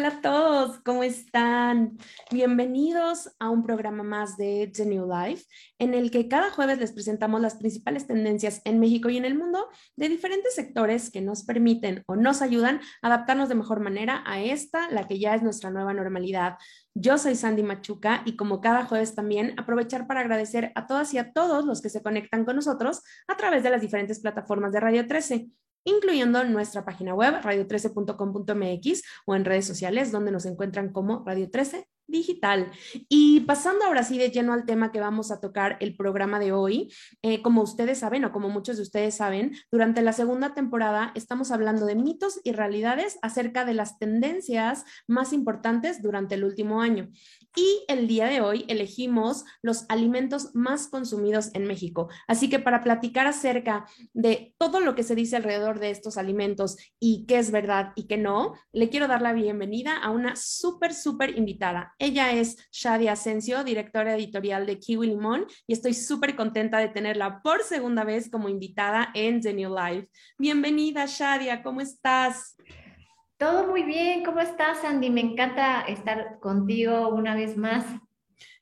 Hola a todos, ¿cómo están? Bienvenidos a un programa más de The New Life, en el que cada jueves les presentamos las principales tendencias en México y en el mundo de diferentes sectores que nos permiten o nos ayudan a adaptarnos de mejor manera a esta, la que ya es nuestra nueva normalidad. Yo soy Sandy Machuca y como cada jueves también aprovechar para agradecer a todas y a todos los que se conectan con nosotros a través de las diferentes plataformas de Radio 13 incluyendo nuestra página web radio13.com.mx o en redes sociales donde nos encuentran como Radio 13 digital. Y pasando ahora sí de lleno al tema que vamos a tocar el programa de hoy, eh, como ustedes saben o como muchos de ustedes saben, durante la segunda temporada estamos hablando de mitos y realidades acerca de las tendencias más importantes durante el último año. Y el día de hoy elegimos los alimentos más consumidos en México. Así que para platicar acerca de todo lo que se dice alrededor de estos alimentos y qué es verdad y qué no, le quiero dar la bienvenida a una súper, súper invitada. Ella es Shadia Asensio, directora editorial de Kiwi Limón, y estoy súper contenta de tenerla por segunda vez como invitada en The New Life. Bienvenida, Shadia, ¿cómo estás? Todo muy bien, ¿cómo estás, Andy? Me encanta estar contigo una vez más.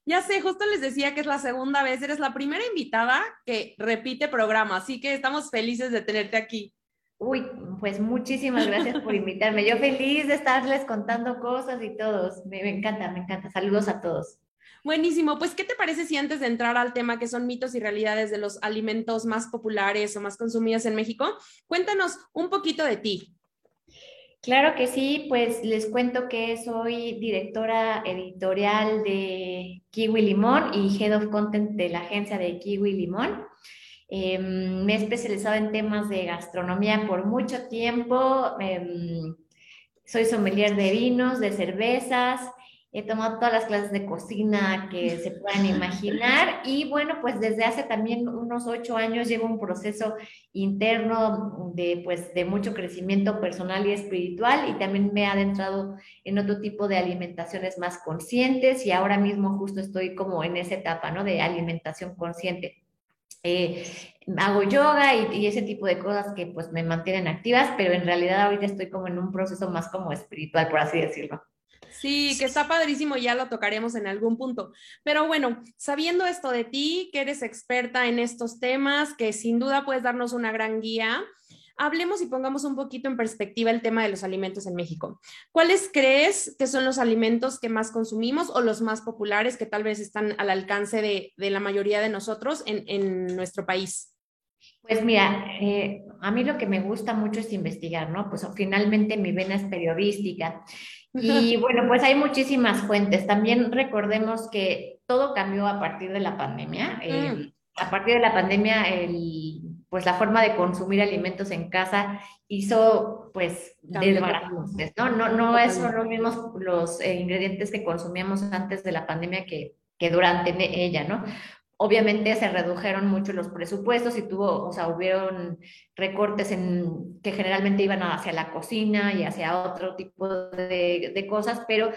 Ya sé, justo les decía que es la segunda vez, eres la primera invitada que repite programa, así que estamos felices de tenerte aquí. Uy, pues muchísimas gracias por invitarme. Yo feliz de estarles contando cosas y todos. Me, encanta, me encanta. Saludos a todos. Buenísimo. Pues, ¿qué te parece si antes de entrar al tema que son mitos y realidades de los alimentos más populares o más consumidos en México, cuéntanos un poquito de ti? Claro que sí, pues les cuento que soy directora editorial de Kiwi Limón y Head of Content de la agencia de Kiwi Limón. Em, me he especializado en temas de gastronomía por mucho tiempo. Em, soy sommelier de vinos, de cervezas. He tomado todas las clases de cocina que se puedan imaginar y bueno, pues desde hace también unos ocho años llevo un proceso interno de pues de mucho crecimiento personal y espiritual y también me he adentrado en otro tipo de alimentaciones más conscientes y ahora mismo justo estoy como en esa etapa, ¿no? De alimentación consciente. Eh, hago yoga y, ese tipo de cosas que pues me mantienen activas, pero en realidad ahorita estoy como en un proceso más como espiritual, por así decirlo. Sí, que está padrísimo, ya lo tocaremos en algún punto. Pero bueno, sabiendo esto de ti, que eres experta en estos temas, que sin duda puedes darnos una gran guía, hablemos y pongamos un poquito en perspectiva el tema de los alimentos en México. ¿Cuáles crees que son los alimentos que más consumimos o los más populares que tal vez están al alcance de, la mayoría de nosotros en, nuestro país? Pues mira, eh, a mí lo que me gusta mucho es investigar, ¿no? Pues finalmente mi vena es periodística. Y bueno, pues hay muchísimas fuentes. También recordemos que todo cambió a partir de la pandemia. Eh, mm. A partir de la pandemia, el pues la forma de consumir alimentos en casa hizo pues ¿no? No, no es son los mismos los eh, ingredientes que consumíamos antes de la pandemia que, que durante ella, ¿no? Obviamente se redujeron mucho los presupuestos y tuvo, o sea, hubieron recortes en, que generalmente iban hacia la cocina y hacia otro tipo de, de cosas, pero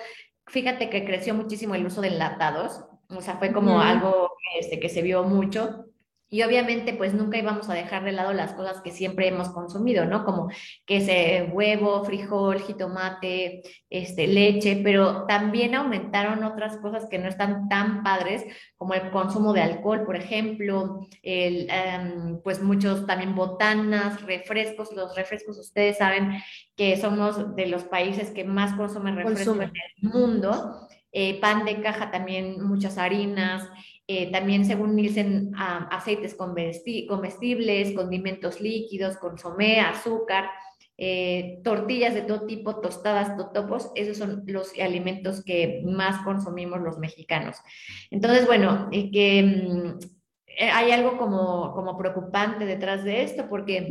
fíjate que creció muchísimo el uso de enlatados, o sea, fue como algo este, que se vio mucho y obviamente, pues nunca íbamos a dejar de lado las cosas que siempre hemos consumido, ¿no? Como que huevo, frijol, jitomate, este, leche, pero también aumentaron otras cosas que no están tan padres, como el consumo de alcohol, por ejemplo, el, em, pues muchos también botanas, refrescos. Los refrescos, ustedes saben que somos de los países que más consumen refrescos en el mundo. eh, pan de caja también, muchas harinas, eh, también según Nielsen, aceites comestibles, condimentos líquidos, consomé, azúcar, eh, tortillas de todo tipo, tostadas, totopos, esos son los alimentos que más consumimos los mexicanos. Entonces, bueno, que mm, hay algo como, como preocupante detrás de esto, porque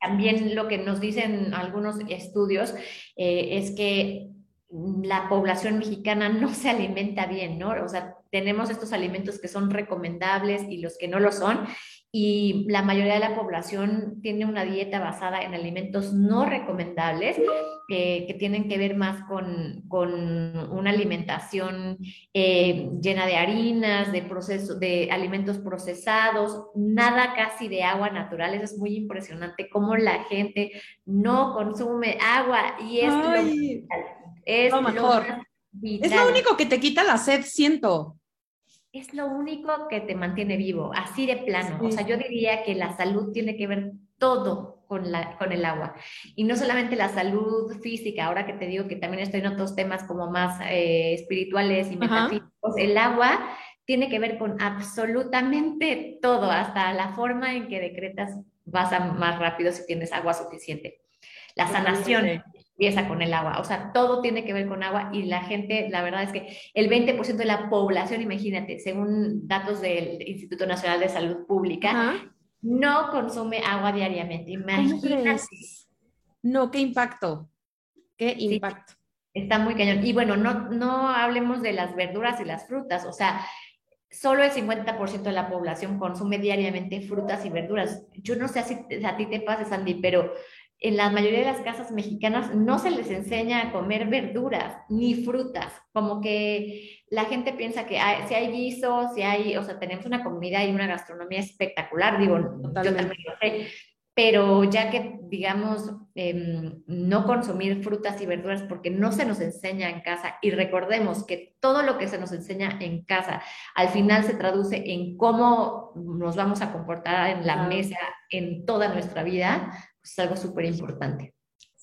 también lo que nos dicen algunos estudios es que la población mexicana no se alimenta bien, ¿no? O sea, tenemos estos alimentos que son recomendables y los que no lo son, y la mayoría de la población tiene una dieta basada en alimentos no recomendables que tienen que ver más con, una alimentación eh, llena de harinas, de, proceso, de alimentos procesados, nada casi de agua natural. Eso es muy impresionante cómo la gente no consume agua y es es lo mejor. Es lo único que te quita la sed, siento. Es lo único que te mantiene vivo, así de plano. O sea, yo diría que la salud tiene que ver todo con, la, con el agua. Y no solamente la salud física, ahora que te digo que también estoy en otros temas como más eh, espirituales y metafísicos, el agua tiene que ver con absolutamente todo, hasta la forma en que decretas vas a más rápido si tienes agua suficiente. La sanación, empieza con el agua. O sea, todo tiene que ver con agua y la gente, la verdad es que el 20% de la población, imagínate, según datos del Instituto Nacional de Salud Pública, no consume agua diariamente. Imagínate. No, qué impacto. Qué impacto. está muy cañón. Y bueno, no, no hablemos de las verduras y las frutas. O sea, solo el 50% de la población consume diariamente frutas y verduras. Yo no sé si a ti te pasa, Sandy, pero en la mayoría de las casas mexicanas no se les enseña a comer verduras ni frutas, como que la gente piensa que si hay guiso, si hay, o sea, tenemos una comida y una gastronomía espectacular, digo, yo también lo sé, pero ya que, digamos, em, no consumir frutas y verduras porque no se nos enseña en casa y recordemos que todo lo que se nos enseña en casa al final se traduce en cómo nos vamos a comportar en la mesa en toda nuestra vida, es algo súper importante.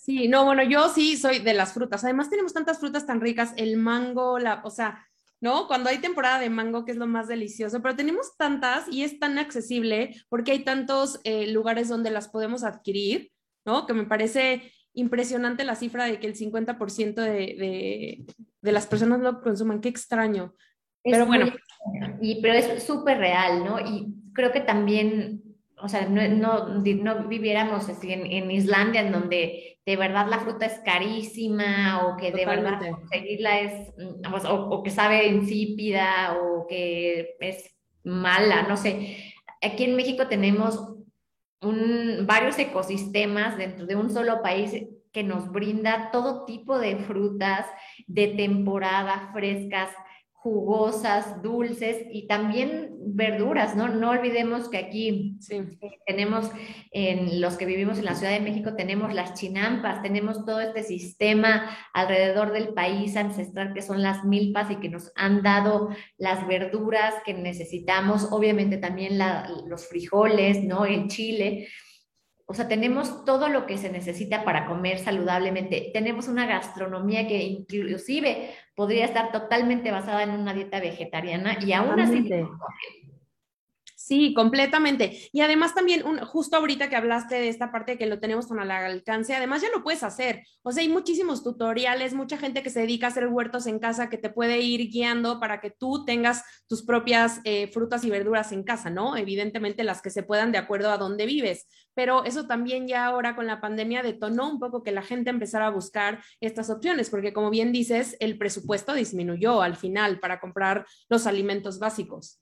Sí, no, bueno, yo sí soy de las frutas. Además tenemos tantas frutas tan ricas, el mango, la, o sea, ¿no? Cuando hay temporada de mango, que es lo más delicioso, pero tenemos tantas y es tan accesible porque hay tantos eh, lugares donde las podemos adquirir, ¿no? Que me parece impresionante la cifra de que el 50% de, de, de, las personas lo consuman. Qué extraño. pero bueno. y, pero es súper real, ¿no? Y creo que también o sea, no, no, no viviéramos así en, en, Islandia, en donde de verdad la fruta es carísima o que de verdad conseguirla es, mm, o, o, que sabe insípida o que es mala, no sé. Aquí en México tenemos un, varios ecosistemas dentro de un solo país que nos brinda todo tipo de frutas de temporada, frescas, jugosas, dulces y también verduras, ¿no? No olvidemos que aquí tenemos, en los que vivimos en la Ciudad de México, tenemos las chinampas, tenemos todo este sistema alrededor del país ancestral que son las milpas y que nos han dado las verduras que necesitamos, obviamente también los frijoles, ¿no? El chile. O sea, tenemos todo lo que se necesita para comer saludablemente. Tenemos una gastronomía que inclusive podría estar totalmente basada en una dieta vegetariana y aún así Sí, completamente. Y además también, un, justo ahorita que hablaste de esta parte que lo tenemos con al alcance, además ya lo puedes hacer. O sea, hay muchísimos tutoriales, mucha gente que se dedica a hacer huertos en casa que te puede ir guiando para que tú tengas tus propias eh, frutas y verduras en casa, ¿no? Evidentemente las que se puedan de acuerdo a dónde vives. Pero eso también ya ahora con la pandemia detonó un poco que la gente empezara a buscar estas opciones, porque como bien dices, el presupuesto disminuyó al final para comprar los alimentos básicos.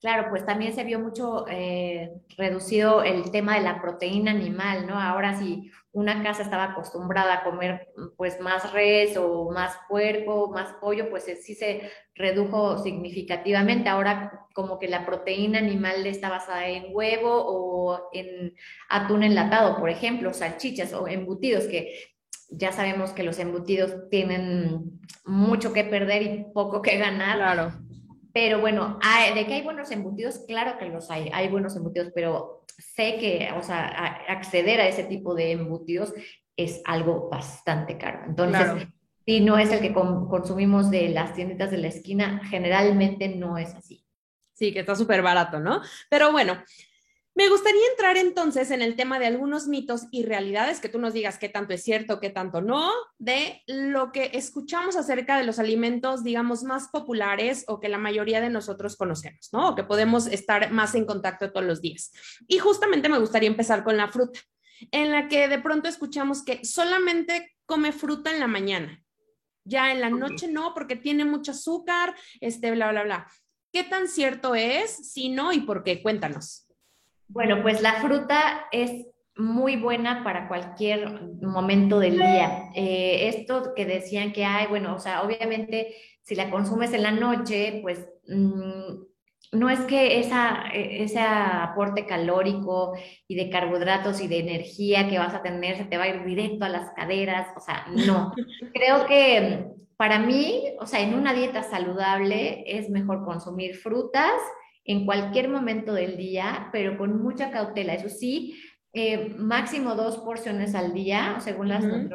Claro, pues también se vio mucho eh, reducido el tema de la proteína animal, ¿no? Ahora si una casa estaba acostumbrada a comer pues más res o más puerco, más pollo, pues sí se redujo significativamente. Ahora como que la proteína animal está basada en huevo o en atún enlatado, por ejemplo, salchichas o embutidos, que ya sabemos que los embutidos tienen mucho que perder y poco que ganar. Claro pero bueno, de que hay buenos embutidos, claro que los hay, hay buenos embutidos, pero sé que, o sea, acceder a ese tipo de embutidos es algo bastante caro. Entonces, si no es el que consumimos de las tienditas de la esquina, generalmente no es así. Sí, que está súper barato, ¿no? Pero bueno, me gustaría entrar entonces en el tema de algunos mitos y realidades, que tú nos digas qué tanto es cierto, qué tanto no, de lo que escuchamos acerca de los alimentos, digamos, más populares o que la mayoría de nosotros conocemos, ¿no? O que podemos estar más en contacto todos los días. Y justamente me gustaría empezar con la fruta, en la que de pronto escuchamos que solamente come fruta en la mañana. Ya en la noche no, porque tiene mucho azúcar, este, bla, bla, bla. ¿Qué tan cierto es? Si no, ¿y por qué? Cuéntanos. Bueno, pues la fruta es muy buena para cualquier momento del día. Eh, esto que decían que hay, bueno, o sea, obviamente si la consumes en la noche, pues mm, no es que esa, e, ese aporte calórico y de carbohidratos y de energía que vas a tener se te va a ir directo a las caderas, o sea, no. Creo que para mí, o sea, en una dieta saludable es mejor consumir frutas en cualquier momento del día, pero con mucha cautela. Eso sí, eh, máximo dos porciones al día, según las uh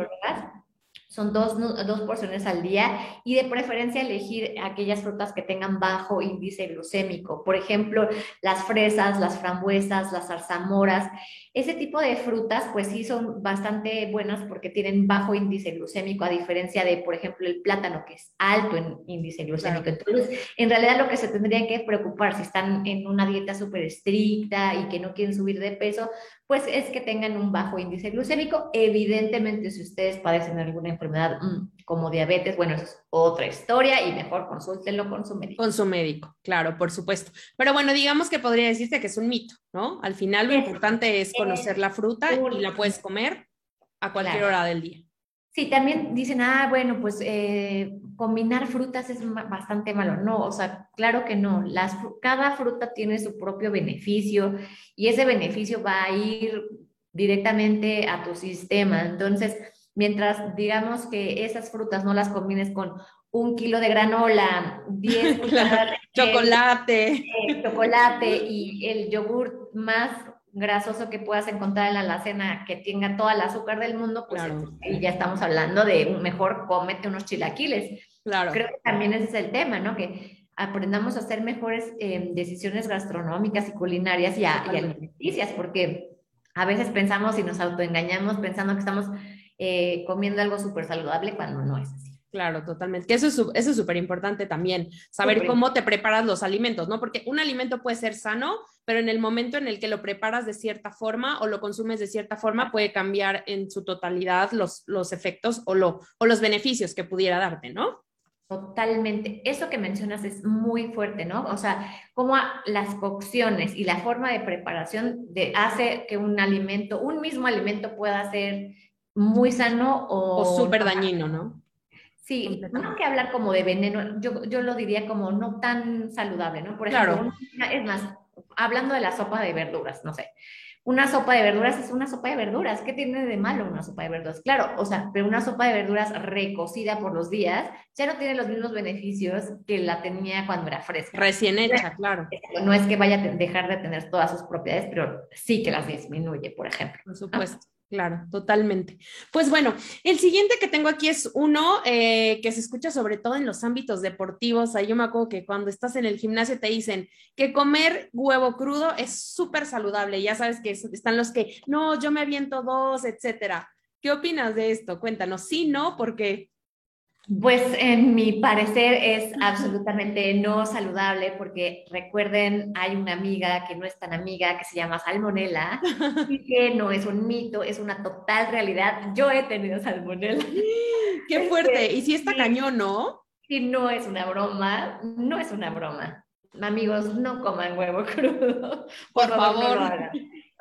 son dos, dos, porciones al día y de preferencia elegir aquellas frutas que tengan bajo índice glucémico. Por ejemplo, las fresas, las frambuesas, las zarzamoras. Ese tipo de frutas, pues sí son bastante buenas porque tienen bajo índice glucémico, a diferencia de, por ejemplo, el plátano, que es alto en índice glucémico. Entonces, en realidad lo que se tendría que preocupar si están en una dieta súper estricta y que no quieren subir de peso, pues es que tengan un bajo índice glucémico. Evidentemente, si ustedes padecen alguna enfermedad mm, como diabetes, bueno, eso es otra historia y mejor consúltenlo con su médico. Con su médico, claro, por supuesto. Pero bueno, digamos que podría decirse que es un mito, ¿no? Al final lo importante es conocer la fruta y la puedes comer a cualquier hora del día. Sí, también dicen, ah, bueno, pues eh, combinar frutas es bastante malo. No, o sea, claro que no. Las, cada fruta tiene su propio beneficio y ese beneficio va a ir directamente a tu sistema. Entonces, mientras digamos que esas frutas no las combines con un kilo de granola, 10 de chocolate. chocolate y el yogur más grasoso que puedas encontrar en la alacena que tenga toda el azúcar del mundo, pues y ya estamos hablando de mejor cómete unos chilaquiles. Claro. Creo que también ese es el tema, ¿no? Que aprendamos a hacer mejores eh, decisiones gastronómicas y culinarias y, alimenticias, porque a veces pensamos y nos autoengañamos pensando que estamos eh, comiendo algo súper saludable cuando no es así. Claro, totalmente. Que eso es eso es súper importante también, saber cómo te preparas los alimentos, ¿no? Porque un alimento puede ser sano, pero en el momento en el que lo preparas de cierta forma o lo consumes de cierta forma, puede cambiar en su totalidad los, los efectos o, lo, o los beneficios que pudiera darte, ¿no? Totalmente. Eso que mencionas es muy fuerte, ¿no? O sea, cómo las cocciones y la forma de preparación de, hace que un alimento, un mismo alimento pueda ser muy sano o... O súper dañino, ¿no? Sí, no que hablar como de veneno, yo, yo lo diría como no tan saludable, ¿no? Por ejemplo, es más, hablando de la sopa de verduras, no sé, una sopa de verduras es una sopa de verduras, ¿qué tiene de malo una sopa de verduras? Claro, o sea, pero una sopa de verduras recocida por los días ya no tiene los mismos beneficios que la tenía cuando era fresca. Recién hecha, claro. No es que vaya a dejar de tener todas sus propiedades, pero sí que las disminuye, por ejemplo. Por supuesto. Claro, totalmente. Pues bueno, el siguiente que tengo aquí es uno eh, que se escucha sobre todo en los ámbitos deportivos. Ahí yo me acuerdo que cuando estás en el gimnasio te dicen que comer huevo crudo es súper saludable. Ya sabes que están los que, no, yo me aviento dos, etcétera. ¿Qué opinas de esto? Cuéntanos. Sí, no, porque pues en mi parecer es absolutamente no saludable porque recuerden, hay una amiga que no es tan amiga que se llama salmonela y que no es un mito, es una total realidad. Yo he tenido salmonela. Qué fuerte. y si está cañón, ¿no? Si no es una broma, no es una broma. Amigos, no coman huevo crudo. Por, favor.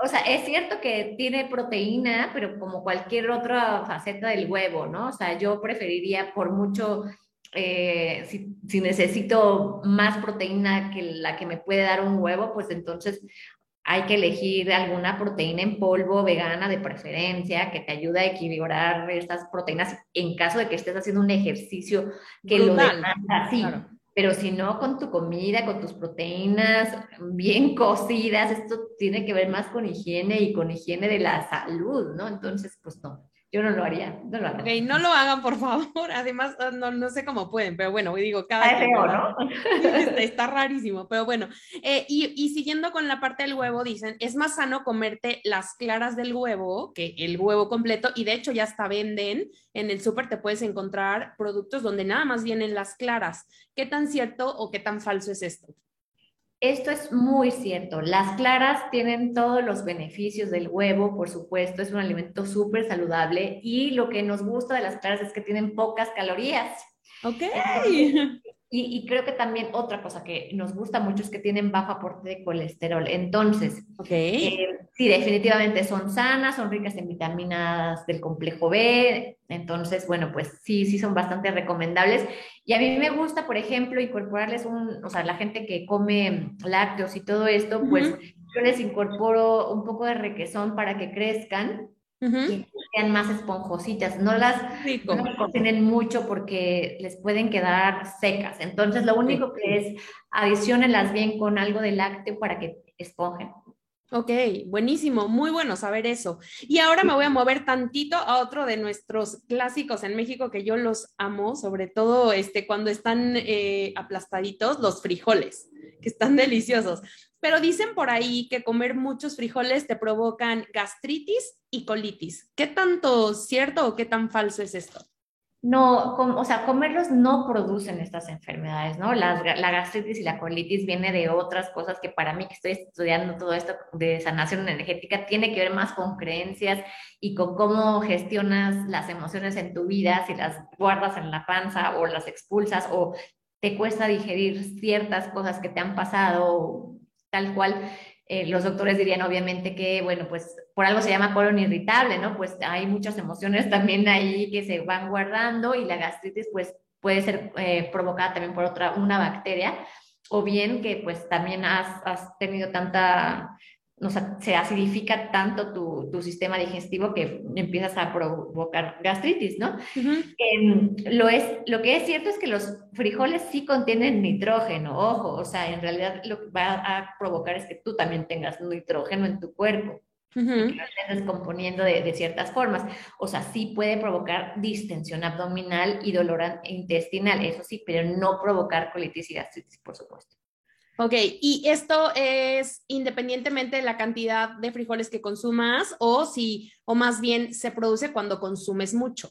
O sea, es cierto que tiene proteína, pero como cualquier otra faceta del huevo, ¿no? O sea, yo preferiría por mucho, eh, si, si, necesito más proteína que la que me puede dar un huevo, pues entonces hay que elegir alguna proteína en polvo vegana de preferencia que te ayude a equilibrar estas proteínas en caso de que estés haciendo un ejercicio que lo demanda. Sí, pero si no con tu comida, con tus proteínas bien cocidas, esto tiene que ver más con higiene y con higiene de la salud, ¿no? Entonces, pues no. Yo no lo haría, no lo hagan. no lo hagan, por favor. Además, ah, no, no sé cómo pueden, pero bueno, digo, cada está feo, ¿no? Está, rarísimo, pero bueno. Eh, y, y, siguiendo con la parte del huevo, dicen, es más sano comerte las claras del huevo que el huevo completo, y de hecho ya hasta venden, en el súper te puedes encontrar productos donde nada más vienen las claras. ¿Qué tan cierto o qué tan falso es esto? Esto es muy cierto. Las claras tienen todos los beneficios del huevo, por supuesto, es un alimento súper saludable y lo que nos gusta de las claras es que tienen pocas calorías. Ok. Y, creo que también otra cosa que nos gusta mucho es que tienen bajo aporte de colesterol. Entonces, okay. Eh, sí, definitivamente son sanas, son ricas en vitaminas del complejo B. Entonces, bueno, pues sí, sí son bastante recomendables. Y a mí me gusta, por ejemplo, incorporarles un, o sea, la gente que come lácteos y todo esto, pues yo les incorporo un poco de requesón para que crezcan y sean más esponjositas. No las cocinen mucho porque les pueden quedar secas. Entonces, lo único que es adicionenlas bien con algo de lácteo para que esponjen. Ok, buenísimo, muy bueno saber eso. Y ahora me voy a mover tantito a otro de nuestros clásicos en México que yo los amo, sobre todo este, cuando están eh, aplastaditos, los frijoles, que están deliciosos. Pero dicen por ahí que comer muchos frijoles te provocan gastritis y colitis. ¿Qué tanto cierto o qué tan falso es esto? No, o sea, comerlos no producen estas enfermedades, ¿no? la gastritis y la colitis viene de otras cosas que para mí que estoy estudiando todo esto de sanación energética tiene que ver más con creencias y con cómo gestionas las emociones en tu vida, si las guardas en la panza o las expulsas o te cuesta digerir ciertas cosas que te han pasado tal cual. Eh, los doctores dirían obviamente que, bueno, pues por algo se llama colon irritable, ¿no? Pues hay muchas emociones también ahí que se van guardando y la gastritis pues puede ser eh, provocada también por otra, una bacteria o bien que pues también has, has tenido tanta se acidifica tanto tu, tu, sistema digestivo que empiezas a provocar gastritis, ¿no? Em, lo, es, lo que es cierto es que los frijoles sí contienen nitrógeno, ojo, o sea, en realidad lo que va a provocar es que tú también tengas nitrógeno en tu cuerpo. que lo estés descomponiendo de, de, ciertas formas. O sea, sí puede provocar distensión abdominal y dolor intestinal, eso sí, pero no provocar colitis y gastritis, por supuesto. Ok, y esto es independientemente de la cantidad de frijoles que consumas o si, o más bien se produce cuando consumes mucho.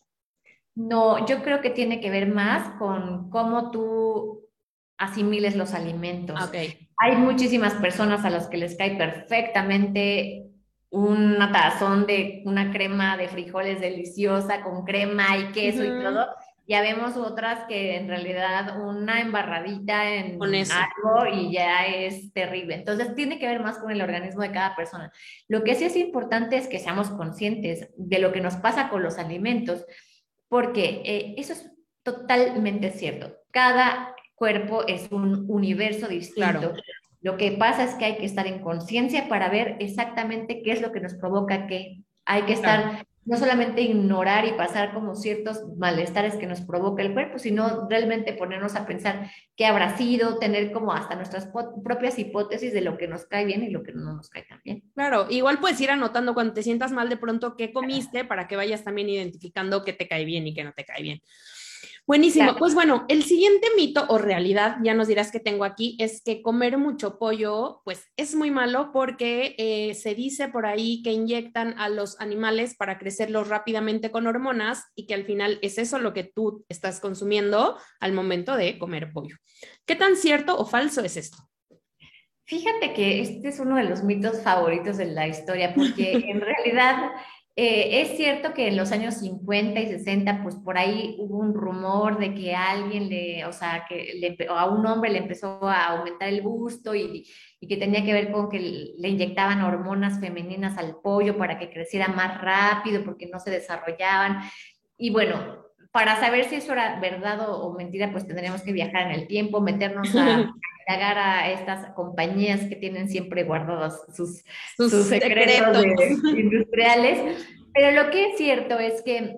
No, yo creo que tiene que ver más con cómo tú asimiles los alimentos. Okay. Hay muchísimas personas a las que les cae perfectamente una tazón de una crema de frijoles deliciosa con crema y queso y todo, ya vemos otras que en realidad una embarradita en algo y ya es terrible. Entonces tiene que ver más con el organismo de cada persona. Lo que sí es importante es que seamos conscientes de lo que nos pasa con los alimentos, porque eh, eso es totalmente cierto. Cada cuerpo es un universo distinto. Lo que pasa es que hay que estar en conciencia para ver exactamente qué es lo que nos provoca qué. Hay que estar no solamente ignorar y pasar como ciertos malestares que nos provoca el cuerpo, sino realmente ponernos a pensar qué habrá sido, tener como hasta nuestras propias hipótesis de lo que nos cae bien y lo que no nos cae tan bien. Claro, igual puedes ir anotando cuando te sientas mal de pronto qué comiste para que vayas también identificando qué te cae bien y qué no te cae bien. Buenísimo. Pues bueno, el siguiente mito o realidad, ya nos dirás que tengo aquí, es que comer mucho pollo, pues es muy malo porque eh, se dice por ahí que inyectan a los animales para crecerlos rápidamente con hormonas y que al final es eso lo que tú estás consumiendo al momento de comer pollo. ¿Qué tan cierto o falso es esto? Fíjate que este es uno de los mitos favoritos de la historia porque en realidad eh, es cierto que en los años 50 y 60, pues por ahí hubo un rumor de que alguien le, o sea, que a un hombre le empezó a aumentar el gusto y, y, que tenía que ver con que le inyectaban hormonas femeninas al pollo para que creciera más rápido porque no se desarrollaban. Y bueno, para saber si eso era verdad o, mentira, pues tendríamos que viajar en el tiempo, meternos a indagar a estas compañías que tienen siempre guardados sus, sus, secretos, industriales. Pero lo que es cierto es que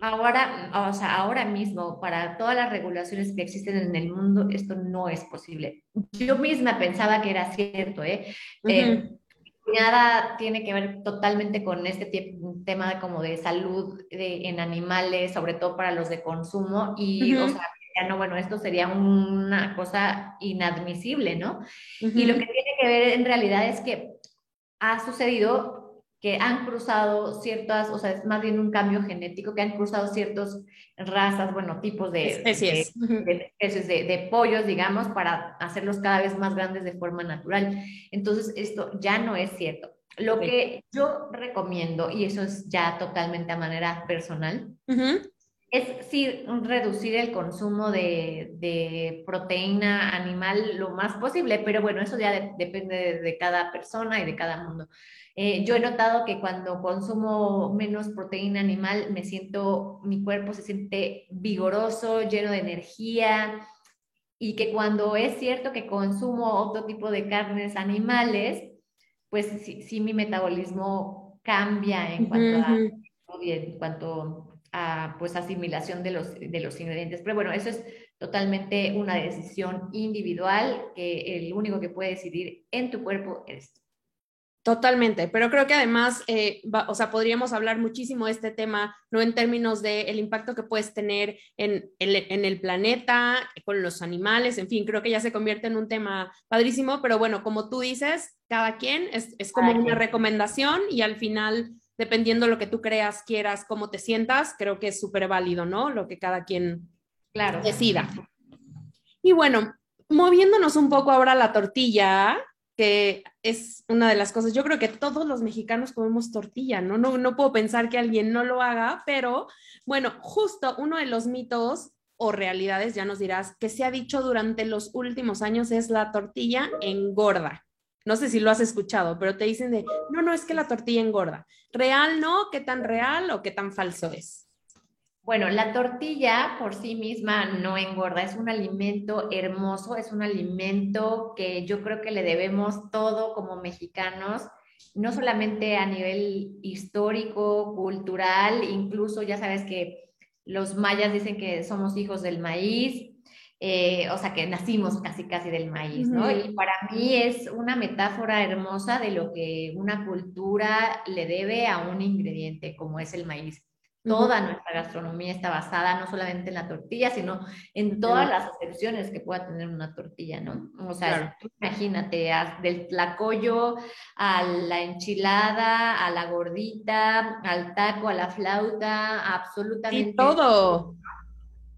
ahora, o sea, ahora mismo, para todas las regulaciones que existen en el mundo, esto no es posible. Yo misma pensaba que era cierto, ¿eh? eh Nada tiene que ver totalmente con este tema de como de salud en animales, sobre todo para los de consumo, y, o sea, no, bueno, esto sería una cosa inadmisible, ¿no? Y lo que tiene que ver en realidad es que ha sucedido que han cruzado ciertas, o sea, es más bien un cambio genético, que han cruzado ciertas razas, bueno, tipos de especies, de, de, de, pollos, digamos, para hacerlos cada vez más grandes de forma natural. Entonces, esto ya no es cierto. Lo que yo recomiendo, y eso es ya totalmente a manera personal, es sí reducir el consumo de, de, proteína animal lo más posible, pero bueno, eso ya depende de, cada persona y de cada mundo. Eh, yo he notado que cuando consumo menos proteína animal, me siento, mi cuerpo se siente vigoroso, lleno de energía, y que cuando es cierto que consumo otro tipo de carnes animales, pues sí, sí mi metabolismo cambia en cuanto a, en cuanto a pues asimilación de los, de los ingredientes. Pero bueno, eso es totalmente una decisión individual que el único que puede decidir en tu cuerpo es Totalmente, pero creo que además, eh, o sea, podríamos hablar muchísimo de este tema, no en términos del el impacto que puedes tener en el, en el planeta, con los animales, en fin, creo que ya se convierte en un tema padrísimo, pero bueno, como tú dices, cada quien es, es como una recomendación y al final dependiendo de lo que tú creas, quieras, cómo te sientas, creo que es súper válido, ¿no? Lo que cada quien claro. decida. Y bueno, moviéndonos un poco ahora a la tortilla, que es una de las cosas, yo creo que todos los mexicanos comemos tortilla, ¿no? No, no puedo pensar que alguien no lo haga, pero bueno, justo uno de los mitos o realidades, ya nos dirás, que se ha dicho durante los últimos años es la tortilla engorda. No sé si lo has escuchado, pero te dicen de, no, no, es que la tortilla engorda. ¿Real no? ¿Qué tan real o qué tan falso es? Bueno, la tortilla por sí misma no engorda, es un alimento hermoso, es un alimento que yo creo que le debemos todo como mexicanos, no solamente a nivel histórico, cultural, incluso ya sabes que los mayas dicen que somos hijos del maíz, eh, o sea, que nacimos casi casi del maíz, ¿no? Y para mí es una metáfora hermosa de lo que una cultura le debe a un ingrediente como es el maíz. Toda nuestra gastronomía está basada no solamente en la tortilla, sino en todas las acepciones que pueda tener una tortilla, ¿no? O sea, imagínate, del tlacoyo a la enchilada, a la gordita, al taco, a la flauta, absolutamente. Y todo.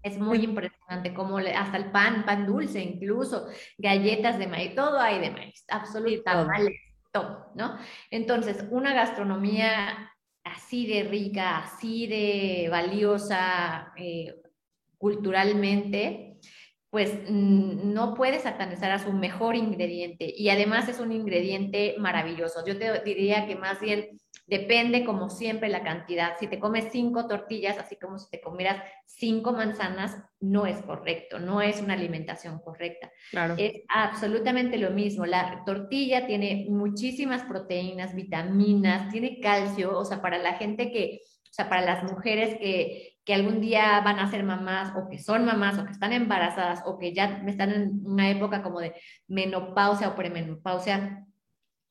Es muy impresionante como hasta el pan, pan dulce incluso, galletas de maíz, todo hay de maíz, absolutamente todo, ¿no? Entonces, una gastronomía así de rica, así de valiosa eh, culturalmente, pues mm, no puedes satanizar a su mejor ingrediente y además es un ingrediente maravilloso. Yo te diría que más bien Depende, como siempre, la cantidad. Si te comes cinco tortillas, así como si te comieras cinco manzanas, no es correcto, no es una alimentación correcta. Claro. Es absolutamente lo mismo. La tortilla tiene muchísimas proteínas, vitaminas, tiene calcio, o sea, para la gente que, o sea, para las mujeres que, que algún día van a ser mamás o que son mamás o que están embarazadas o que ya están en una época como de menopausia o premenopausia,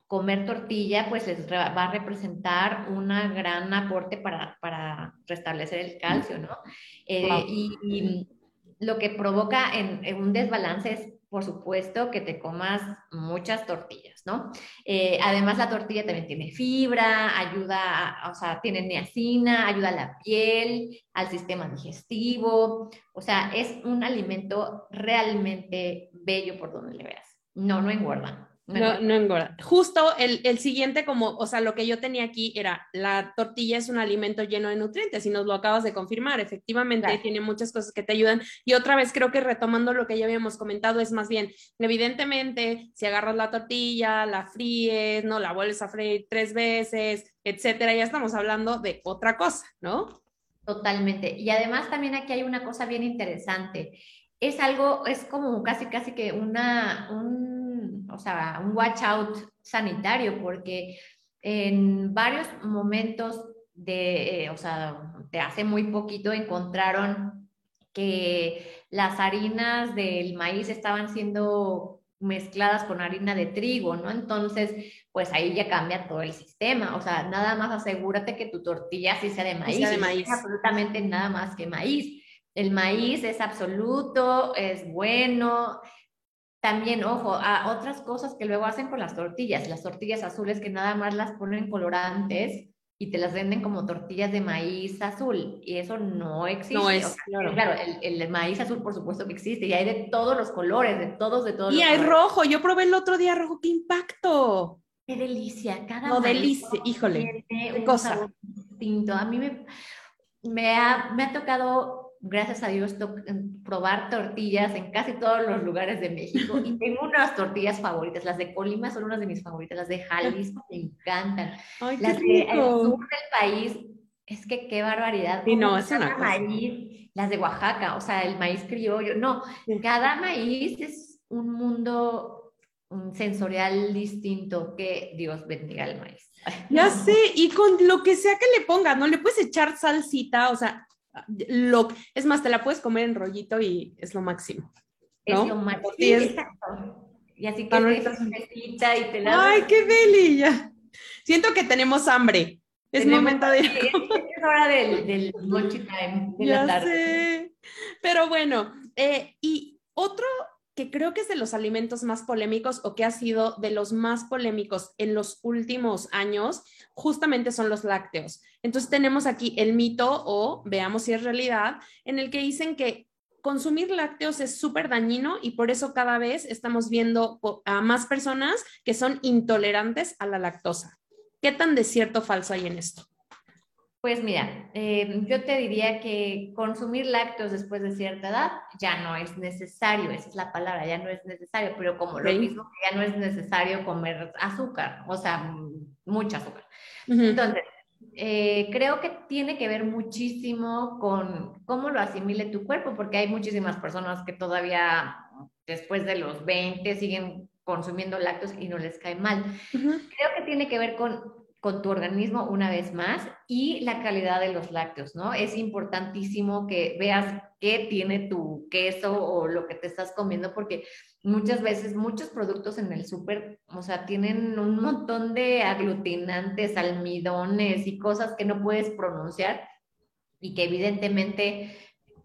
comer tortilla pues les va a representar un gran aporte para, para, restablecer el calcio, ¿no? Eh, y, lo que provoca en, un desbalance es, por supuesto, que te comas muchas tortillas, ¿no? Eh, además, la tortilla también tiene fibra, ayuda, o sea, tiene niacina, ayuda a la piel, al sistema digestivo, o sea, es un alimento realmente bello por donde le veas. No, no engorda. No, no engorda. Justo el, el, siguiente, como, o sea, lo que yo tenía aquí era, la tortilla es un alimento lleno de nutrientes y nos lo acabas de confirmar, efectivamente tiene muchas cosas que te ayudan. Y otra vez creo que retomando lo que ya habíamos comentado, es más bien, evidentemente, si agarras la tortilla, la fríes, no la vuelves a freír tres veces, etcétera, ya estamos hablando de otra cosa, ¿no? Totalmente. Y además también aquí hay una cosa bien interesante. Es algo, es como casi, casi que una, un o sea, un watch out sanitario, porque en varios momentos de, eh, o sea, de hace muy poquito encontraron que las harinas del maíz estaban siendo mezcladas con harina de trigo, ¿no? Entonces, pues ahí ya cambia todo el sistema. O sea, nada más asegúrate que tu tortilla sí sea de maíz. Sea de maíz. absolutamente nada más que maíz. El maíz es absoluto, es bueno. También, ojo, a otras cosas que luego hacen con las tortillas, las tortillas azules que nada más las ponen colorantes y te las venden como tortillas de maíz azul y eso no existe. No es, claro. el, maíz azul por supuesto que existe y hay de todos los colores, de todos, de todos. Y hay rojo, yo probé el otro día rojo, qué impacto. Qué delicia, cada No, delicia, híjole, qué cosa. Distinto. A mí me, me, ha, me ha tocado gracias a Dios, probar tortillas en casi todos los lugares de México y tengo unas tortillas favoritas. Las de Colima son unas de mis favoritas, las de Jalisco me encantan. las del sur del país, es que qué barbaridad. Y no, es una maíz, las de Oaxaca, o sea, el maíz criollo. No, cada maíz es un mundo sensorial distinto que Dios bendiga el maíz. Ya sé, y con lo que sea que le pongas, ¿no? Le puedes echar salsita, o sea, lo, es más, te la puedes comer en rollito y es lo máximo. Es lo máximo. Y así que y te la Ay, qué belilla. Siento que tenemos hambre. Es momento de. es, hora del, del time de la tarde. Pero bueno, eh, y otro que creo que es de los alimentos más polémicos o que ha sido de los más polémicos en los últimos años, justamente son los lácteos. Entonces tenemos aquí el mito o veamos si es realidad, en el que dicen que consumir lácteos es súper dañino y por eso cada vez estamos viendo a más personas que son intolerantes a la lactosa. ¿Qué tan de cierto falso hay en esto? Pues mira, eh, yo te diría que consumir lácteos después de cierta edad ya no es necesario, esa es la palabra, ya no es necesario, pero como lo mismo que ya no es necesario comer azúcar, o sea, mucha azúcar. Entonces, eh, creo que tiene que ver muchísimo con cómo lo asimile tu cuerpo, porque hay muchísimas personas que todavía después de los 20 siguen consumiendo lácteos y no les cae mal. Creo que tiene que ver con con tu organismo una vez más y la calidad de los lácteos, ¿no? Es importantísimo que veas qué tiene tu queso o lo que te estás comiendo porque muchas veces muchos productos en el súper, o sea, tienen un montón de aglutinantes, almidones y cosas que no puedes pronunciar y que evidentemente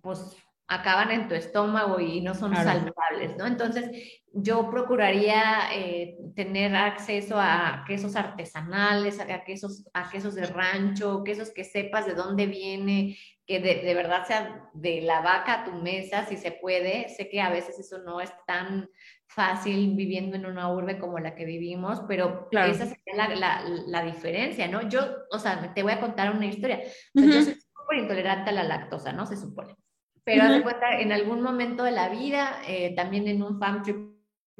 pues acaban en tu estómago y no son saludables, ¿no? Entonces, yo procuraría eh, tener acceso a quesos artesanales, a quesos, a quesos de rancho, quesos que sepas de dónde viene, que de, verdad sea de la vaca a tu mesa, si se puede. Sé que a veces eso no es tan fácil viviendo en una urbe como la que vivimos, pero esa sería la, la, diferencia, ¿no? Yo, o sea, te voy a contar una historia. Yo soy súper intolerante a la lactosa, ¿no? Se supone. Pero uh cuenta, en algún momento de la vida, eh, también en un farm trip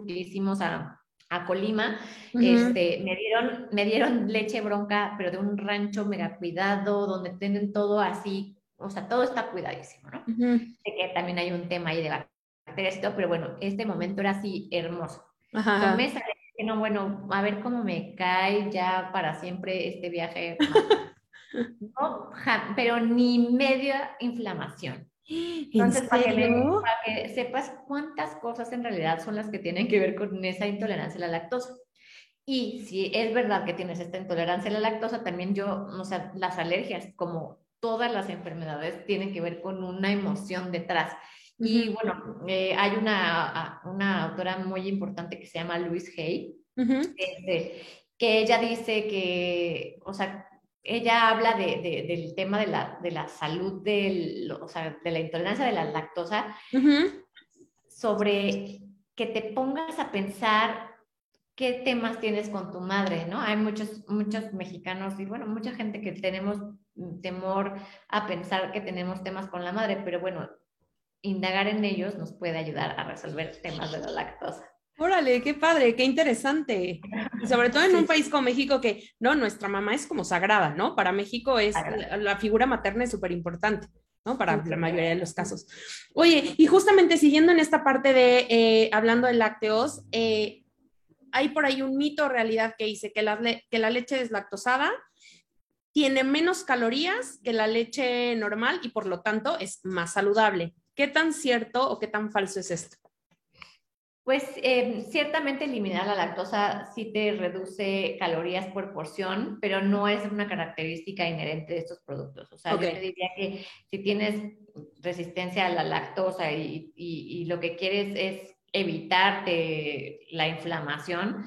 que hicimos a, a Colima, este, me, dieron, me dieron leche bronca, pero de un rancho mega cuidado, donde tienen todo así, o sea, todo está cuidadísimo, ¿no? Sé que también hay un tema ahí de bacterias y todo, pero bueno, este momento era así hermoso. Ajá. Tomé esa leche, no, bueno, a ver cómo me cae ya para siempre este viaje. no, pero ni media inflamación. Entonces, para que, sepas cuántas cosas en realidad son las que tienen que ver con esa intolerancia a la lactosa. Y si es verdad que tienes esta intolerancia a la lactosa, también yo, o sea, las alergias, como todas las enfermedades, tienen que ver con una emoción detrás. Y bueno, eh, hay una, una autora muy importante que se llama Louise Hay, este, que ella dice que, o sea, ella habla de, del tema de la, de la salud, del, o sea, de la intolerancia de la lactosa, sobre que te pongas a pensar qué temas tienes con tu madre, ¿no? Hay muchos, muchos mexicanos y bueno, mucha gente que tenemos temor a pensar que tenemos temas con la madre, pero bueno, indagar en ellos nos puede ayudar a resolver temas de la lactosa. Órale, qué padre, qué interesante. sobre todo en un país como México que, no, nuestra mamá es como sagrada, ¿no? Para México es, la, figura materna es súper importante. ¿no? Para la mayoría de los casos. Oye, y justamente siguiendo en esta parte de, eh, hablando de lácteos, eh, hay por ahí un mito o realidad que dice que la, que la leche deslactosada tiene menos calorías que la leche normal y por lo tanto es más saludable. ¿Qué tan cierto o qué tan falso es esto? Pues eh, ciertamente eliminar la lactosa sí te reduce calorías por porción, pero no es una característica inherente de estos productos. O sea, yo te diría que si tienes resistencia a la lactosa y, y, lo que quieres es evitarte la inflamación,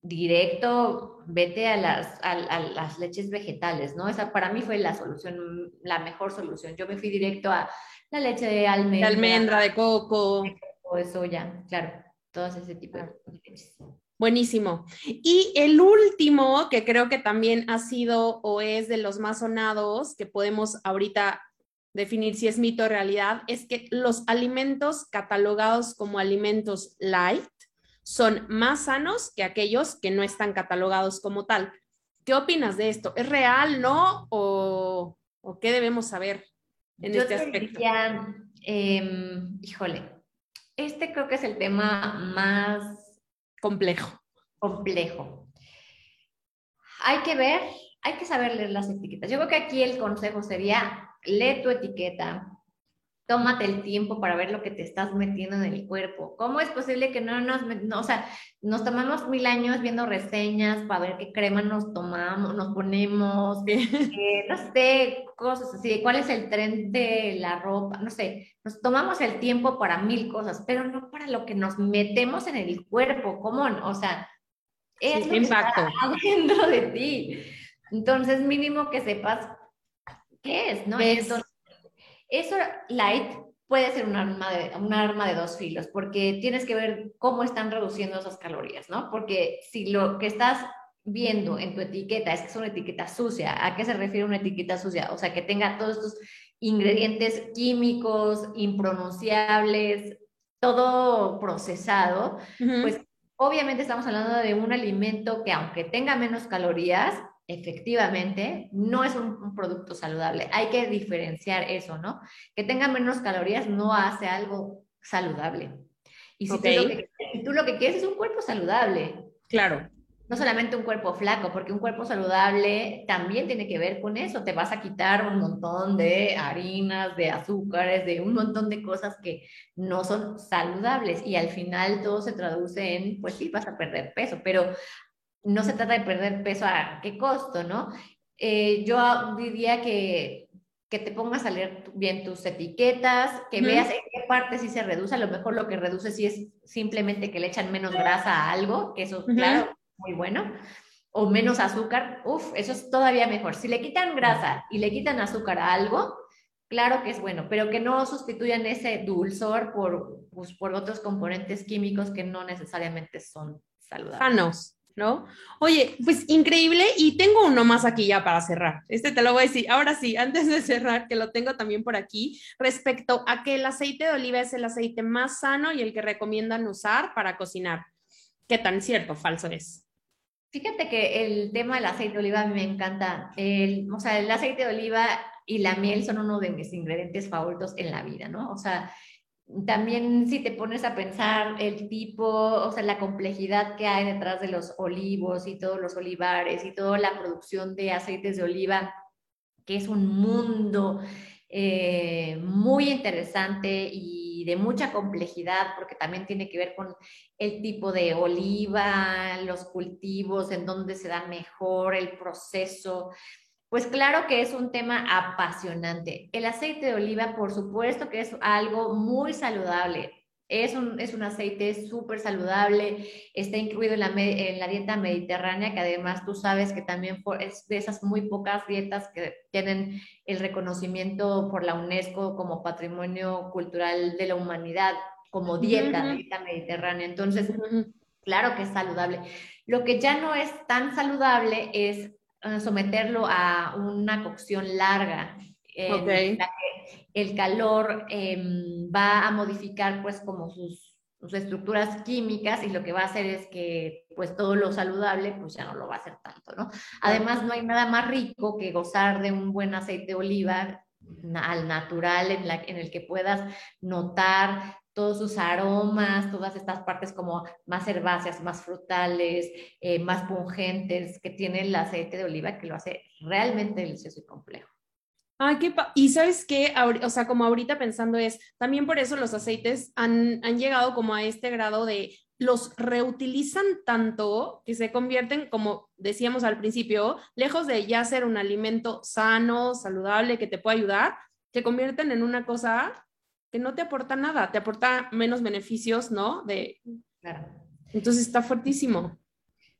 directo, vete a las, a, las leches vegetales, ¿no? Esa para mí fue la solución, la mejor solución. Yo me fui directo a la leche de almendra. De almendra, de coco. De soya, claro todos ese tipo de Buenísimo. Y el último, que creo que también ha sido o es de los más sonados, que podemos ahorita definir si es mito o realidad, es que los alimentos catalogados como alimentos light son más sanos que aquellos que no están catalogados como tal. ¿Qué opinas de esto? ¿Es real, no? ¿O, qué debemos saber en este aspecto? Em, híjole, este creo que es el tema más complejo. Complejo. Hay que ver, hay que saber leer las etiquetas. Yo creo que aquí el consejo sería, lee tu etiqueta, tómate el tiempo para ver lo que te estás metiendo en el cuerpo. ¿Cómo es posible que no nos, o sea, nos tomamos mil años viendo reseñas para ver qué crema nos tomamos, nos ponemos, eh, no sé, cosas así, cuál es el tren de la ropa, no sé, nos tomamos el tiempo para mil cosas, pero no para lo que nos metemos en el cuerpo, ¿cómo? O sea, es lo impacto. dentro de ti. Entonces, mínimo que sepas qué es, ¿no? Entonces, eso light puede ser un arma, de, un arma de dos filos, porque tienes que ver cómo están reduciendo esas calorías, ¿no? Porque si lo que estás viendo en tu etiqueta es que es una etiqueta sucia, ¿a qué se refiere una etiqueta sucia? O sea, que tenga todos estos ingredientes químicos, impronunciables, todo procesado, pues obviamente estamos hablando de un alimento que aunque tenga menos calorías, efectivamente no es un, producto saludable. Hay que diferenciar eso, ¿no? Que tenga menos calorías no hace algo saludable. Y si, tú, lo que, tú lo que quieres es un cuerpo saludable. Claro. No solamente un cuerpo flaco, porque un cuerpo saludable también tiene que ver con eso. Te vas a quitar un montón de harinas, de azúcares, de un montón de cosas que no son saludables. Y al final todo se traduce en, pues sí, vas a perder peso. Pero no se trata de perder peso a qué costo, ¿no? Eh, yo diría que, que te pongas a leer bien tus etiquetas, que veas en qué parte sí se reduce, a lo mejor lo que reduce sí es simplemente que le echan menos grasa a algo, que eso, claro, muy bueno, o menos azúcar, uff, eso es todavía mejor. Si le quitan grasa y le quitan azúcar a algo, claro que es bueno, pero que no sustituyan ese dulzor por, pues, por otros componentes químicos que no necesariamente son saludables. Sanos. ¿No? Oye, pues increíble y tengo uno más aquí ya para cerrar. Este te lo voy a decir. Ahora sí, antes de cerrar, que lo tengo también por aquí, respecto a que el aceite de oliva es el aceite más sano y el que recomiendan usar para cocinar. ¿Qué tan cierto falso es? Fíjate que el tema del aceite de oliva me encanta. El, o sea, el aceite de oliva y la miel son uno de mis ingredientes favoritos en la vida, ¿no? O sea, también si te pones a pensar el tipo, o sea, la complejidad que hay detrás de los olivos y todos los olivares y toda la producción de aceites de oliva, que es un mundo eh, muy interesante y de mucha complejidad, porque también tiene que ver con el tipo de oliva, los cultivos, en dónde se da mejor el proceso. Pues claro que es un tema apasionante. El aceite de oliva, por supuesto que es algo muy saludable. Es un, es un aceite súper saludable, está incluido en la, en la, dieta mediterránea, que además tú sabes que también es de esas muy pocas dietas que tienen el reconocimiento por la UNESCO como Patrimonio Cultural de la Humanidad, como dieta, dieta mediterránea. Entonces, claro que es saludable. Lo que ya no es tan saludable es someterlo a una cocción larga. el calor em, va a modificar pues como sus, sus, estructuras químicas y lo que va a hacer es que pues todo lo saludable pues ya no lo va a hacer tanto, ¿no? Además no hay nada más rico que gozar de un buen aceite de oliva al natural en, la, en el que puedas notar todos sus aromas, todas estas partes como más herbáceas, más frutales, eh, más pungentes que tiene el aceite de oliva que lo hace realmente delicioso y complejo. Ay, qué y sabes qué, o sea, como ahorita pensando es, también por eso los aceites han, han llegado como a este grado de los reutilizan tanto que se convierten, como decíamos al principio, lejos de ya ser un alimento sano, saludable, que te pueda ayudar, se convierten en una cosa que no te aporta nada, te aporta menos beneficios, ¿no? De... Claro. Entonces está fuertísimo.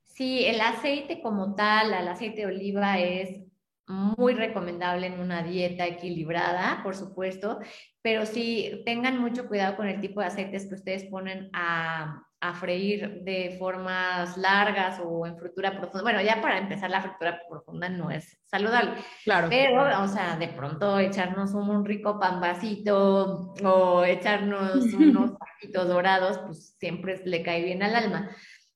Sí, el aceite como tal, el aceite de oliva es muy recomendable en una dieta equilibrada, por supuesto, pero sí tengan mucho cuidado con el tipo de aceites que ustedes ponen a, a freír de formas largas o en fritura profunda. Bueno, ya para empezar la fritura profunda no es saludable. Claro. Pero, o sea, de pronto echarnos un, rico pambacito o echarnos unos tajitos dorados, pues siempre le cae bien al alma.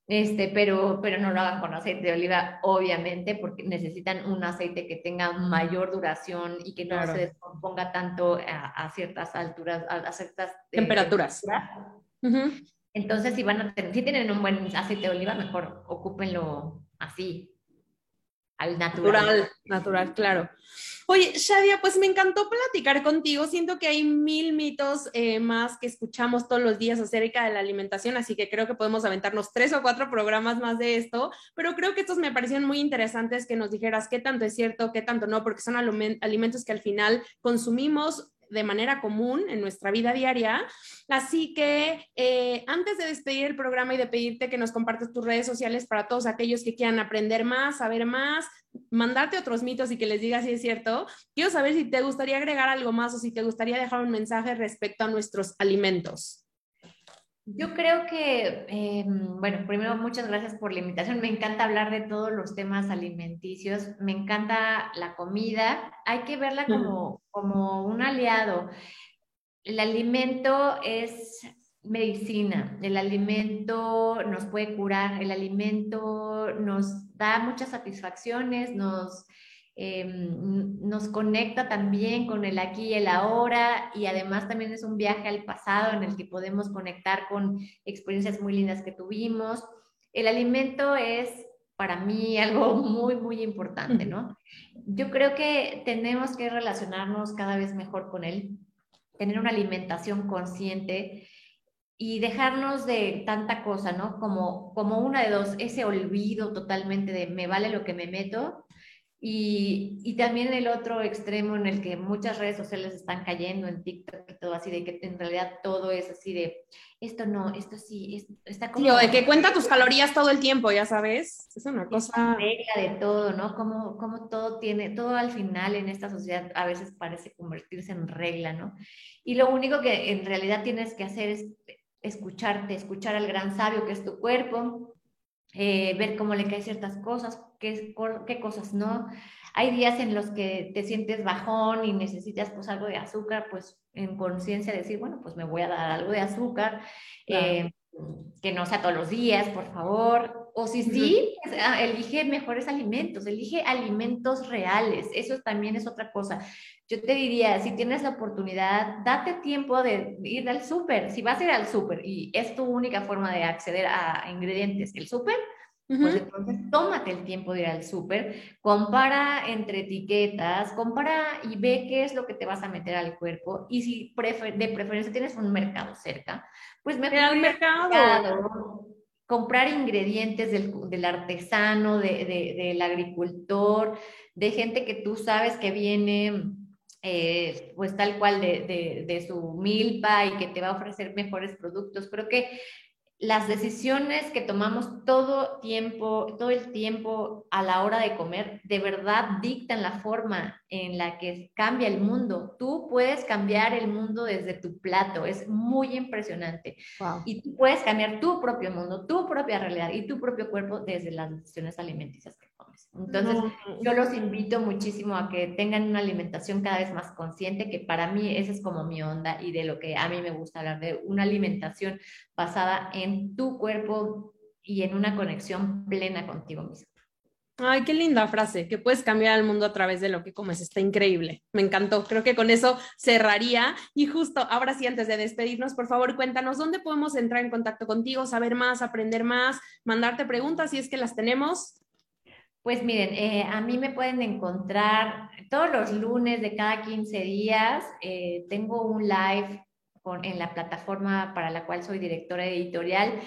Este, pero, pero no lo hagan con aceite de oliva, obviamente, porque necesitan un aceite que tenga mayor duración y que no se descomponga tanto a, ciertas alturas, a, ciertas eh, temperaturas. Entonces, si van a tener, si tienen un buen aceite de oliva, mejor ocúpenlo así, al natural. Natural, natural, claro. Oye, Shadia, pues me encantó platicar contigo. Siento que hay mil mitos eh, más que escuchamos todos los días acerca de la alimentación, así que creo que podemos aventarnos tres o cuatro programas más de esto, pero creo que estos me parecieron muy interesantes que nos dijeras qué tanto es cierto, qué tanto no, porque son alimentos que al final consumimos de manera común en nuestra vida diaria. Así que eh, antes de despedir el programa y de pedirte que nos compartas tus redes sociales para todos aquellos que quieran aprender más, saber más, mandarte otros mitos y que les diga si es cierto, quiero saber si te gustaría agregar algo más o si te gustaría dejar un mensaje respecto a nuestros alimentos. Yo creo que, eh, bueno, primero muchas gracias por la invitación. Me encanta hablar de todos los temas alimenticios. Me encanta la comida. Hay que verla como, como un aliado. El alimento es medicina. El alimento nos puede curar. El alimento nos da muchas satisfacciones, nos Em, nos conecta también con el aquí y el ahora y además también es un viaje al pasado en el que podemos conectar con experiencias muy lindas que tuvimos. El alimento es para mí algo muy, muy importante, ¿no? Yo creo que tenemos que relacionarnos cada vez mejor con él, tener una alimentación consciente y dejarnos de tanta cosa, ¿no? Como, como una de dos, ese olvido totalmente de me vale lo que me meto y, y, también el otro extremo en el que muchas redes sociales están cayendo en TikTok y todo así, de que en realidad todo es así de esto no, esto sí, está como. de que cuenta tus calorías todo el tiempo, ya sabes. Es una cosa. regla de todo, ¿no? Como, como todo tiene, todo al final en esta sociedad a veces parece convertirse en regla, ¿no? Y lo único que en realidad tienes que hacer es escucharte, escuchar al gran sabio que es tu cuerpo, eh, ver cómo le caen ciertas cosas, qué, qué cosas no. Hay días en los que te sientes bajón y necesitas pues algo de azúcar, pues en conciencia decir, bueno, pues me voy a dar algo de azúcar, eh, que no sea todos los días, por favor. O si sí, pues, ah, elige mejores alimentos, elige alimentos reales. Eso también es otra cosa. Yo te diría, si tienes la oportunidad, date tiempo de ir al súper. Si vas a ir al súper y es tu única forma de acceder a ingredientes, el súper, pues entonces tómate el tiempo de ir al súper, compara entre etiquetas, compara y ve qué es lo que te vas a meter al cuerpo y si de preferencia tienes un mercado cerca, pues mejor al mercado. comprar ingredientes del, del artesano, de, de, del agricultor, de gente que tú sabes que viene eh, pues tal cual de, de, su milpa y que te va a ofrecer mejores productos. Creo que las decisiones que tomamos todo tiempo, todo el tiempo a la hora de comer, de verdad dictan la forma en la que cambia el mundo. Tú puedes cambiar el mundo desde tu plato, es muy impresionante. Y tú puedes cambiar tu propio mundo, tu propia realidad y tu propio cuerpo desde las decisiones alimenticias que comes. Entonces, yo los invito muchísimo a que tengan una alimentación cada vez más consciente, que para mí esa es como mi onda y de lo que a mí me gusta hablar, de una alimentación basada en tu cuerpo y en una conexión plena contigo mismo. Ay, qué linda frase, que puedes cambiar el mundo a través de lo que comes. Está increíble. Me encantó. Creo que con eso cerraría. Y justo ahora sí, antes de despedirnos, por favor, cuéntanos dónde podemos entrar en contacto contigo, saber más, aprender más, mandarte preguntas si es que las tenemos. Pues miren, eh, a mí me pueden encontrar todos los lunes de cada 15 días. Eh, tengo un live en la plataforma para la cual soy directora editorial,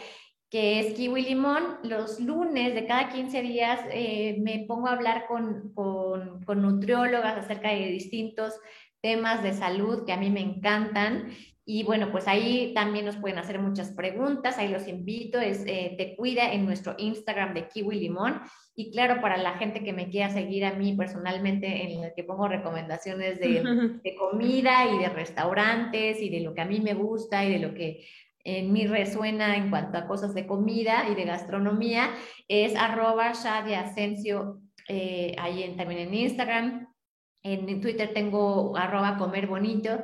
que es Kiwi Limón. Los lunes de cada 15 días eh, me pongo a hablar con, con nutriólogas acerca de distintos temas de salud que a mí me encantan y bueno, pues ahí también nos pueden hacer muchas preguntas, ahí los invito, es eh, Te Cuida en nuestro Instagram de Kiwi Limón. Y claro, para la gente que me quiera seguir a mí personalmente, en el que pongo recomendaciones de, de comida y de restaurantes y de lo que a mí me gusta y de lo que en mí resuena en cuanto a cosas de comida y de gastronomía, es arroba Shadia Asensio, eh, ahí en, también en Instagram. En Twitter tengo arroba comer bonito.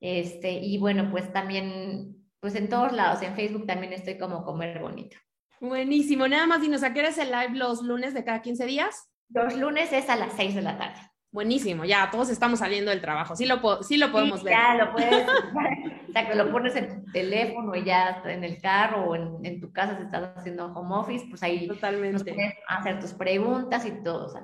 Este, y bueno, pues también, pues en todos lados, en Facebook también estoy como comer bonito. Buenísimo. Nada más dinos, ¿a qué hora es el live los lunes de cada 15 días? Los lunes es a las 6 de la tarde. Buenísimo, ya todos estamos saliendo del trabajo, sí lo, sí lo podemos ver. Ya lo puedes, o sea, que lo pones en tu teléfono y ya en el carro o en, en, tu casa si estás haciendo home office, pues ahí Totalmente. nos puedes hacer tus preguntas y todo. O sea,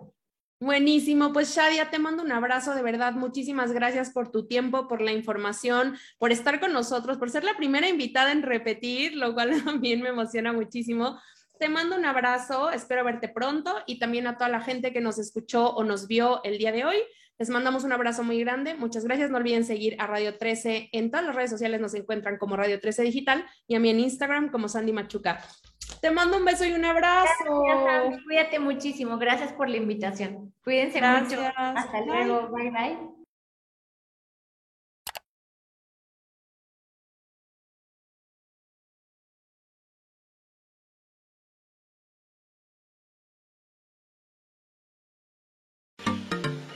Buenísimo, pues Shadia, te mando un abrazo, de verdad, muchísimas gracias por tu tiempo, por la información, por estar con nosotros, por ser la primera invitada en repetir, lo cual también me emociona muchísimo. Te mando un abrazo, espero verte pronto y también a toda la gente que nos escuchó o nos vio el día de hoy. Les mandamos un abrazo muy grande. Muchas gracias. No olviden seguir a Radio 13 en todas las redes sociales. Nos encuentran como Radio 13 Digital y a mí en Instagram como Sandy Machuca. Te mando un beso y un abrazo. Gracias, Cuídate muchísimo. Gracias por la invitación. Cuídense Gracias. mucho. Hasta Bye. luego. Bye bye.